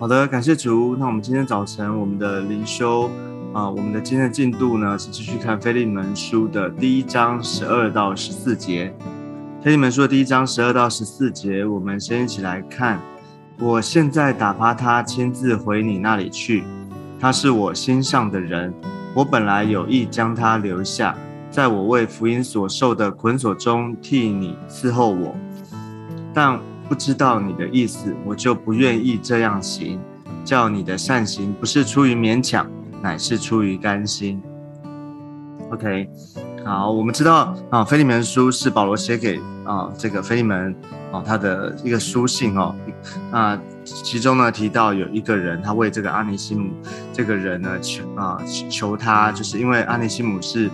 好的，感谢主。那我们今天早晨我们的灵修啊，我们的今天的进度呢是继续看《腓利门书》的第一章十二到十四节。《腓利门书》的第一章十二到十四节，我们先一起来看。我现在打发他亲自回你那里去，他是我心上的人。我本来有意将他留下，在我为福音所受的捆锁中替你伺候我，但。不知道你的意思，我就不愿意这样行。叫你的善行不是出于勉强，乃是出于甘心。OK，好，我们知道啊，《腓利门书》是保罗写给啊这个腓利门啊他的一个书信哦。那其中呢提到有一个人，他为这个阿尼西姆这个人呢求啊求他，就是因为阿尼西姆是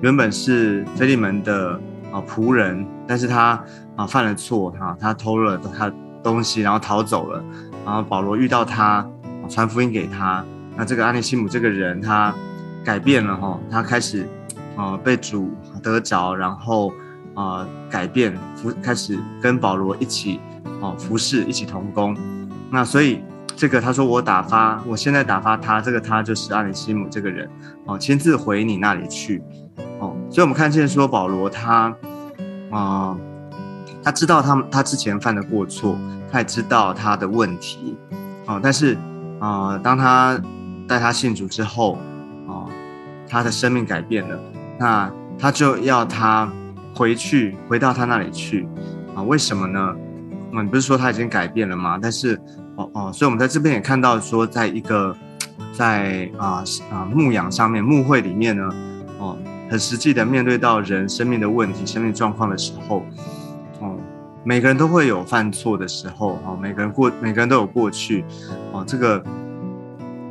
原本是腓利门的啊仆人，但是他。啊，犯了错哈，他偷了他东西，然后逃走了。然后保罗遇到他，传福音给他。那这个阿尼西姆这个人，他改变了哈，他开始啊被主得着，然后啊改变服，开始跟保罗一起啊服侍，一起同工。那所以这个他说我打发，我现在打发他，这个他就是阿尼西姆这个人哦，亲自回你那里去。所以我们看见说保罗他啊。他知道他他之前犯的过错，他也知道他的问题，哦，但是啊，当他带他信主之后，啊，他的生命改变了，那他就要他回去，回到他那里去，啊，为什么呢？我们，不是说他已经改变了吗？但是，哦哦，所以我们在这边也看到说，在一个在啊啊牧养上面，牧会里面呢，哦，很实际的面对到人生命的问题、生命状况的时候。哦每个人都会有犯错的时候，哦，每个人过，每个人都有过去，哦，这个，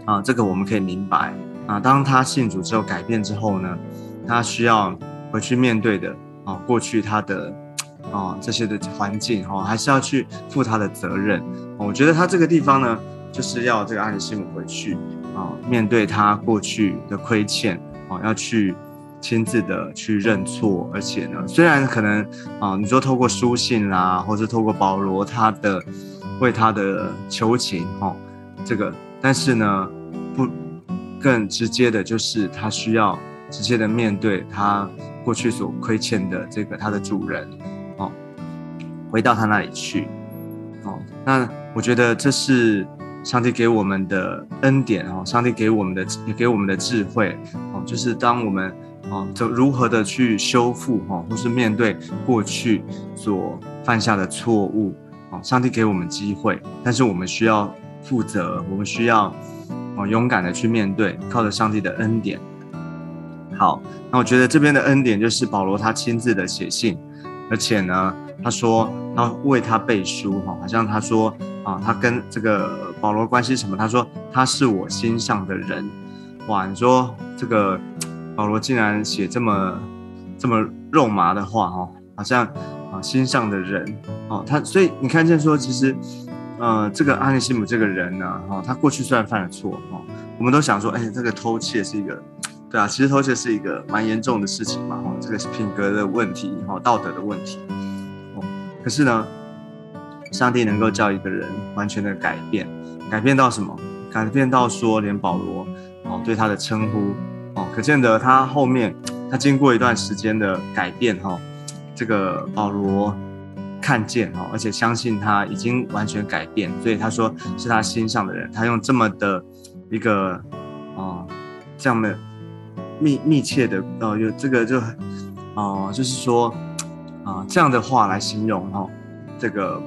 啊，这个我们可以明白，啊，当他信主之后改变之后呢，他需要回去面对的，啊，过去他的，啊，这些的环境，哦，还是要去负他的责任。我觉得他这个地方呢，就是要这个阿里西姆回去，啊，面对他过去的亏欠，啊，要去。亲自的去认错，而且呢，虽然可能啊，你说透过书信啦，或者透过保罗他的为他的求情哈，这个，但是呢，不更直接的就是他需要直接的面对他过去所亏欠的这个他的主人哦，回到他那里去哦，那我觉得这是上帝给我们的恩典哦，上帝给我们的给我们的智慧哦，就是当我们。哦，就如何的去修复哈，或是面对过去所犯下的错误，哦，上帝给我们机会，但是我们需要负责，我们需要哦勇敢的去面对，靠着上帝的恩典。好，那我觉得这边的恩典就是保罗他亲自的写信，而且呢，他说他为他背书哈，好像他说啊，他跟这个保罗关系什么？他说他是我心上的人，哇，你说这个。保罗竟然写这么这么肉麻的话哦，好像啊心上的人哦，他所以你看见说，其实呃这个阿尼西姆这个人呢，哈，他过去虽然犯了错哦，我们都想说，哎，这个偷窃是一个，对啊，其实偷窃是一个蛮严重的事情嘛，哦，这个是品格的问题，哈，道德的问题，哦，可是呢，上帝能够叫一个人完全的改变，改变到什么？改变到说连保罗哦对他的称呼。可见得他后面，他经过一段时间的改变哈，这个保罗看见哈，而且相信他已经完全改变，所以他说是他心上的人，他用这么的一个啊这样的密密切的呃有这个就啊就是说啊这样的话来形容哈，这个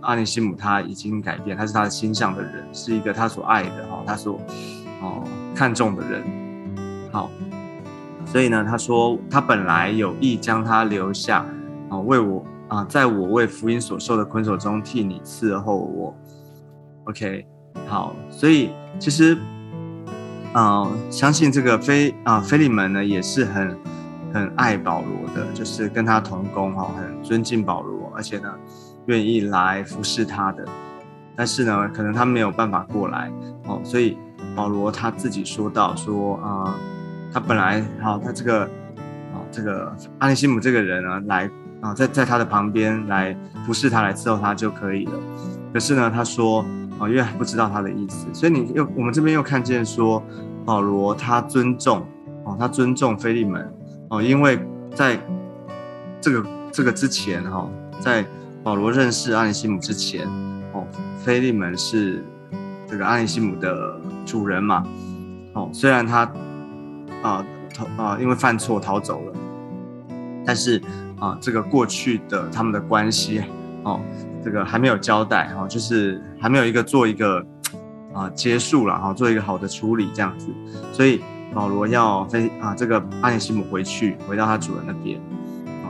阿尼西姆他已经改变，他是他心上的人，是一个他所爱的哈，他所哦看重的人。好，所以呢，他说他本来有意将他留下，啊，为我啊，在我为福音所受的捆锁中替你伺候我。OK，好，所以其实，啊，相信这个菲啊菲利门呢也是很很爱保罗的，就是跟他同工哈，很尊敬保罗，而且呢愿意来服侍他的。但是呢，可能他没有办法过来哦，所以保罗他自己说到说啊。他本来好，他这个啊，这个阿尼西姆这个人呢，来啊，在在他的旁边来服侍他，来伺候他就可以了。可是呢，他说哦，因为还不知道他的意思，所以你又我们这边又看见说保罗他尊重哦，他尊重菲利门哦，因为在这个这个之前哈，在保罗认识阿里西姆之前哦，菲利门是这个阿里西姆的主人嘛哦，虽然他啊逃啊因为犯错逃走了，但是啊这个过去的他们的关系哦。这个还没有交代哈，就是还没有一个做一个啊结束了哈，做一个好的处理这样子，所以保罗要飞啊这个阿尼西姆回去，回到他主人那边，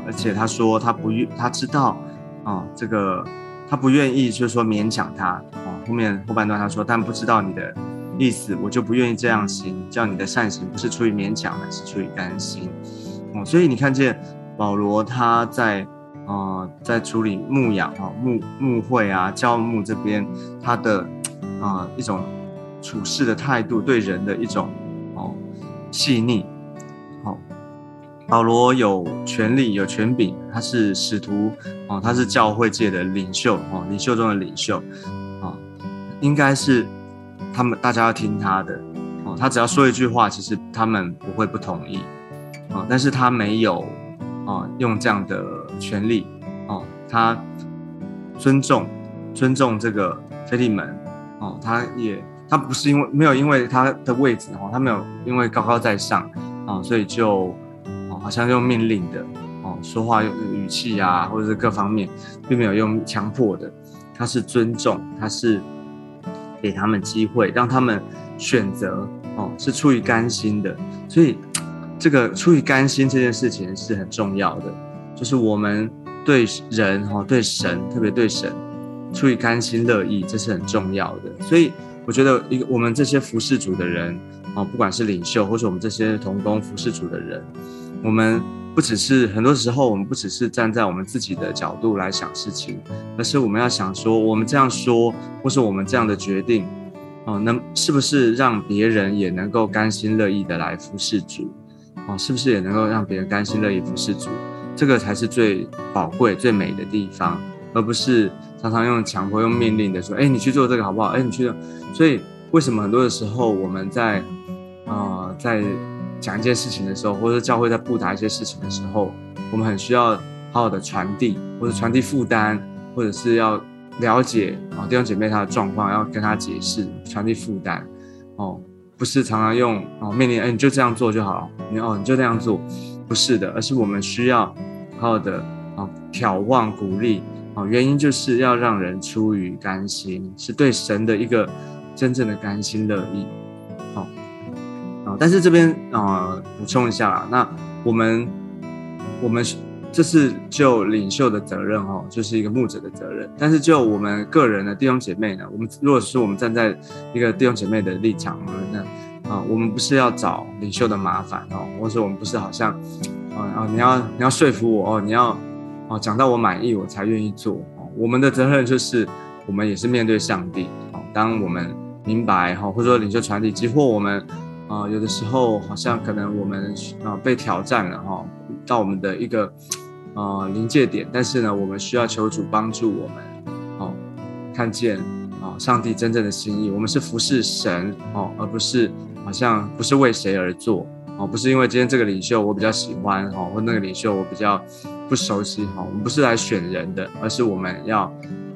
而且他说他不愿，他知道啊这个他不愿意，就是说勉强他啊。后面后半段他说，但不知道你的意思，我就不愿意这样行，叫你的善行不是出于勉强，而是出于甘心哦。所以你看见保罗他在。啊，在处理牧养啊、牧牧会啊、教牧这边，他的啊一种处事的态度，对人的一种哦细腻。好，保罗有权利、有权柄，他是使徒哦，他是教会界的领袖哦，领袖中的领袖啊，应该是他们大家要听他的。哦，他只要说一句话，其实他们不会不同意。啊，但是他没有啊用这样的。权利。哦，他尊重尊重这个菲利门。哦，他也他不是因为没有因为他的位置哦，他没有因为高高在上。啊，所以就哦好像用命令的哦说话用语气啊，或者是各方面，并没有用强迫的，他是尊重，他是给他们机会，让他们选择哦，是出于甘心的，所以这个出于甘心这件事情是很重要的。就是我们对人哈，对神，特别对神，出于甘心乐意，这是很重要的。所以我觉得，一个我们这些服侍主的人啊，不管是领袖，或者我们这些同工服侍主的人，我们不只是很多时候，我们不只是站在我们自己的角度来想事情，而是我们要想说，我们这样说，或是我们这样的决定，哦，那是不是让别人也能够甘心乐意的来服侍主？哦，是不是也能够让别人甘心乐意服侍主？这个才是最宝贵、最美的地方，而不是常常用强迫、用命令的说：“哎，你去做这个好不好？”哎，你去做。所以，为什么很多的时候我们在啊在讲一件事情的时候，或者教会在布达一些事情的时候，我们很需要好好的传递，或者传递负担，或者是要了解啊弟兄姐妹他的状况，要跟他解释，传递负担。哦，不是常常用哦命令，哎，你就这样做就好了，你哦你就这样做，不是的，而是我们需要。好好的啊，眺望鼓励啊，原因就是要让人出于甘心，是对神的一个真正的甘心乐意。但是这边啊，补充一下啦，那我们我们这是就领袖的责任哦，就是一个牧者的责任。但是就我们个人的弟兄姐妹呢，我们如果是我们站在一个弟兄姐妹的立场我们呢，啊，我们不是要找领袖的麻烦哦，或者我们不是好像。啊啊，你要你要说服我哦，你要哦讲到我满意，我才愿意做哦。我们的责任就是，我们也是面对上帝哦。当我们明白哈，或者说领袖传递，几乎我们啊有的时候好像可能我们啊被挑战了哈，到我们的一个啊临界点，但是呢，我们需要求主帮助我们哦，看见啊上帝真正的心意。我们是服侍神哦，而不是好像不是为谁而做。哦，不是因为今天这个领袖我比较喜欢哈，或那个领袖我比较不熟悉哈，我们不是来选人的，而是我们要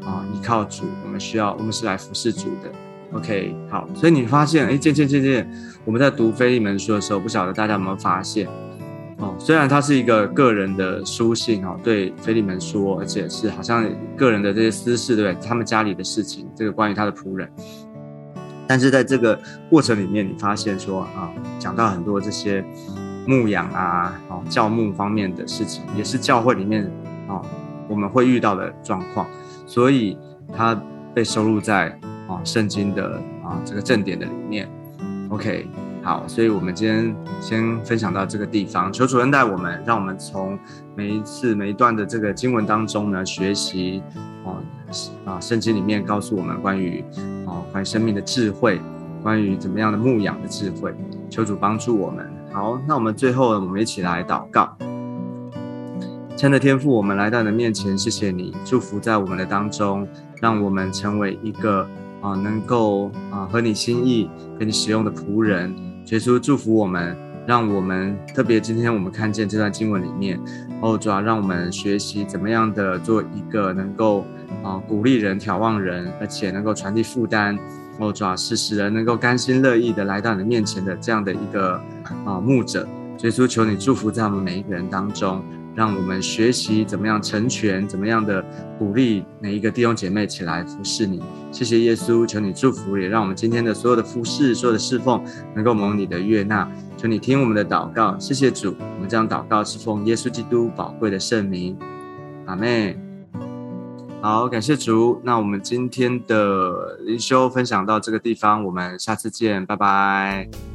啊依靠主，我们需要我们是来服侍主的。OK，好，所以你发现哎，渐渐渐渐，我们在读菲利门书的时候，不晓得大家有没有发现哦？虽然他是一个个人的书信哦，对菲利门说，而且是好像个人的这些私事，对不对？他们家里的事情，这个关于他的仆人。但是在这个过程里面，你发现说啊，讲到很多这些牧养啊、哦教牧方面的事情，也是教会里面啊我们会遇到的状况，所以他被收录在啊圣经的啊这个正点的理念。OK，好，所以我们今天先分享到这个地方，求主恩带我们，让我们从每一次每一段的这个经文当中呢学习啊啊圣经里面告诉我们关于。关于生命的智慧，关于怎么样的牧养的智慧，求主帮助我们。好，那我们最后我们一起来祷告。亲爱的天父，我们来到你的面前，谢谢你祝福在我们的当中，让我们成为一个啊，能够啊合你心意给你使用的仆人，耶稣祝福我们，让我们特别今天我们看见这段经文里面，哦主要让我们学习怎么样的做一个能够啊鼓励人、眺望人，而且能够传递负担，哦主要是使人能够甘心乐意的来到你面前的这样的一个啊牧者。耶稣求你祝福在我们每一个人当中。让我们学习怎么样成全，怎么样的鼓励每一个弟兄姐妹起来服侍你。谢谢耶稣，求你祝福，也让我们今天的所有的服侍、所有的侍奉能够蒙你的悦纳。求你听我们的祷告，谢谢主。我们这样祷告是奉耶稣基督宝贵的圣名，阿妹。好，感谢主。那我们今天的灵修分享到这个地方，我们下次见，拜拜。